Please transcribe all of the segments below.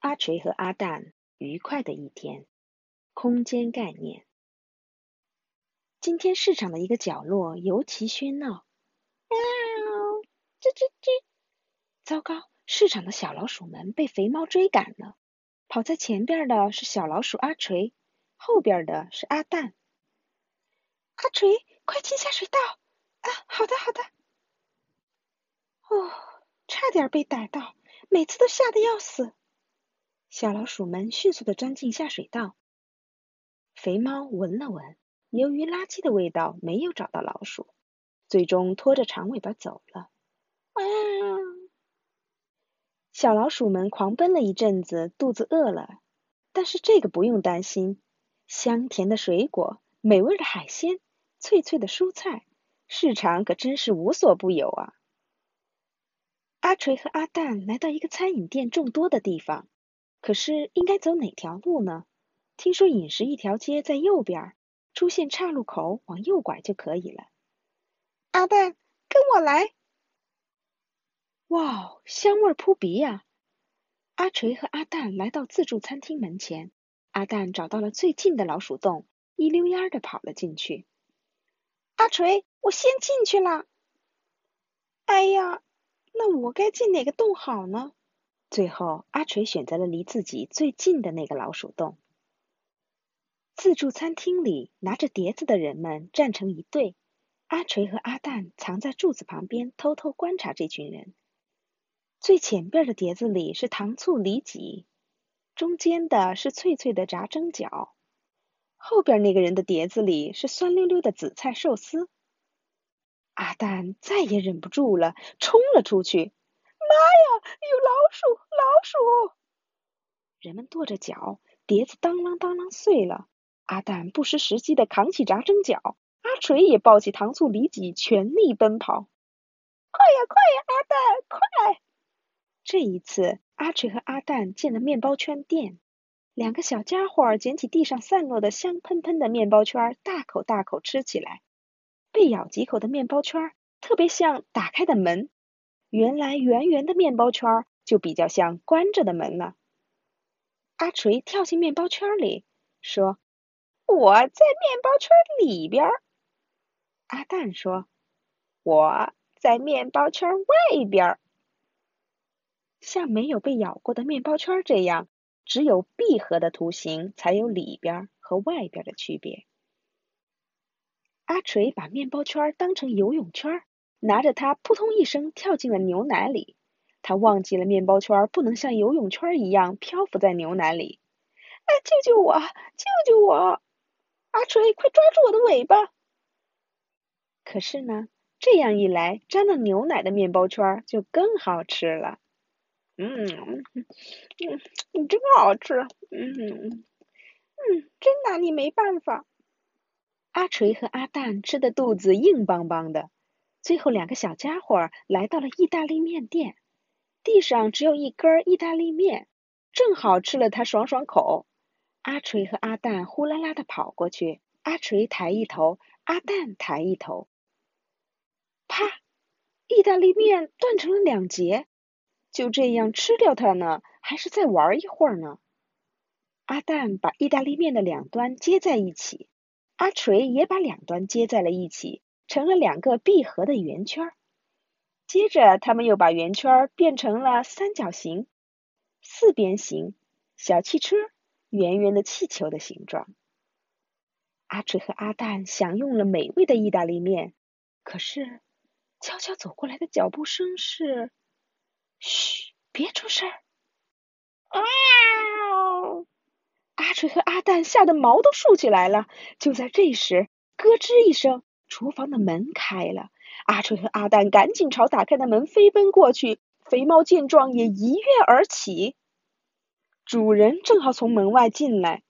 阿锤和阿蛋愉快的一天。空间概念。今天市场的一个角落尤其喧闹。喵！吱吱吱！糟糕，市场的小老鼠们被肥猫追赶了。跑在前边的是小老鼠阿锤，后边的是阿蛋。阿锤，快进下水道！啊，好的，好的。哦，差点被逮到，每次都吓得要死。小老鼠们迅速的钻进下水道。肥猫闻了闻，由于垃圾的味道，没有找到老鼠，最终拖着长尾巴走了。哇！小老鼠们狂奔了一阵子，肚子饿了，但是这个不用担心，香甜的水果，美味的海鲜，脆脆的蔬菜，市场可真是无所不有啊！阿锤和阿蛋来到一个餐饮店众多的地方，可是应该走哪条路呢？听说饮食一条街在右边，出现岔路口往右拐就可以了。阿蛋，跟我来！哇，香味扑鼻呀！阿锤和阿蛋来到自助餐厅门前，阿蛋找到了最近的老鼠洞，一溜烟的跑了进去。阿锤，我先进去了。哎呀，那我该进哪个洞好呢？最后，阿锤选择了离自己最近的那个老鼠洞。自助餐厅里，拿着碟子的人们站成一队。阿锤和阿蛋藏在柱子旁边，偷偷观察这群人。最前边的碟子里是糖醋里脊，中间的是脆脆的炸蒸饺，后边那个人的碟子里是酸溜溜的紫菜寿司。阿蛋再也忍不住了，冲了出去。妈呀，有老鼠！老鼠！人们跺着脚，碟子当啷当啷碎了。阿蛋不失时机的扛起炸蒸饺，阿锤也抱起糖醋里脊，全力奔跑。快呀快呀，阿蛋快！这一次，阿锤和阿蛋进了面包圈店，两个小家伙捡起地上散落的香喷喷的面包圈，大口大口吃起来。被咬几口的面包圈特别像打开的门，原来圆圆的面包圈就比较像关着的门了。阿锤跳进面包圈里，说。我在面包圈里边，阿蛋说：“我在面包圈外边。”像没有被咬过的面包圈这样，只有闭合的图形才有里边和外边的区别。阿锤把面包圈当成游泳圈，拿着它扑通一声跳进了牛奶里。他忘记了面包圈不能像游泳圈一样漂浮在牛奶里。哎，救救我！救救我！阿锤，快抓住我的尾巴！可是呢，这样一来，沾了牛奶的面包圈就更好吃了。嗯嗯嗯，真好吃。嗯嗯，真拿你没办法。阿锤和阿蛋吃的肚子硬邦邦的。最后，两个小家伙来到了意大利面店，地上只有一根意大利面，正好吃了它爽爽口。阿锤和阿蛋呼啦啦的跑过去，阿锤抬一头，阿蛋抬一头，啪！意大利面断成了两截，就这样吃掉它呢，还是再玩一会儿呢？阿蛋把意大利面的两端接在一起，阿锤也把两端接在了一起，成了两个闭合的圆圈。接着，他们又把圆圈变成了三角形、四边形、小汽车。圆圆的气球的形状。阿锤和阿蛋享用了美味的意大利面，可是悄悄走过来的脚步声是：“嘘，别出声！”啊！阿锤和阿蛋吓得毛都竖起来了。就在这时，咯吱一声，厨房的门开了。阿锤和阿蛋赶紧朝打开的门飞奔过去。肥猫见状也一跃而起。主人正好从门外进来！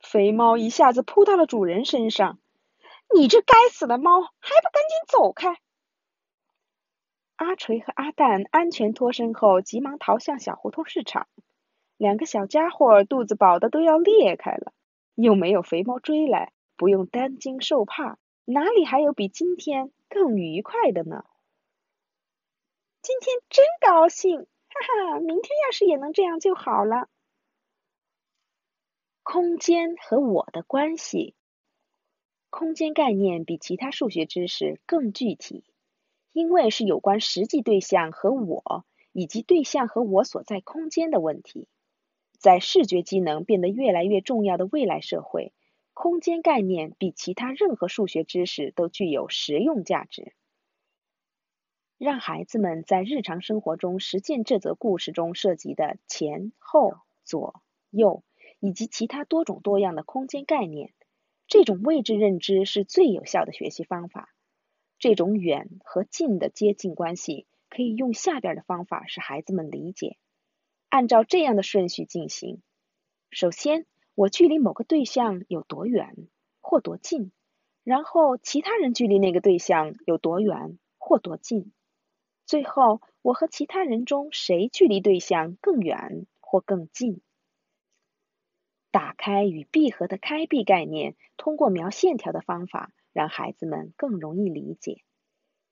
肥猫一下子扑到了主人身上。你这该死的猫，还不赶紧走开！阿锤和阿蛋安全脱身后，急忙逃向小胡同市场。两个小家伙肚子饱的都要裂开了，又没有肥猫追来，不用担惊受怕，哪里还有比今天更愉快的呢？今天真高兴！哈哈，明天要是也能这样就好了。空间和我的关系，空间概念比其他数学知识更具体，因为是有关实际对象和我，以及对象和我所在空间的问题。在视觉机能变得越来越重要的未来社会，空间概念比其他任何数学知识都具有实用价值。让孩子们在日常生活中实践这则故事中涉及的前后左右。以及其他多种多样的空间概念，这种位置认知是最有效的学习方法。这种远和近的接近关系可以用下边的方法使孩子们理解。按照这样的顺序进行：首先，我距离某个对象有多远或多近，然后其他人距离那个对象有多远或多近，最后我和其他人中谁距离对象更远或更近。打开与闭合的开闭概念，通过描线条的方法，让孩子们更容易理解。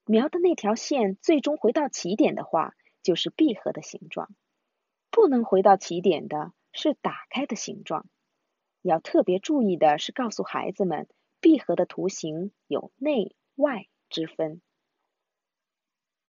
描的那条线最终回到起点的话，就是闭合的形状；不能回到起点的是打开的形状。要特别注意的是，告诉孩子们，闭合的图形有内外之分。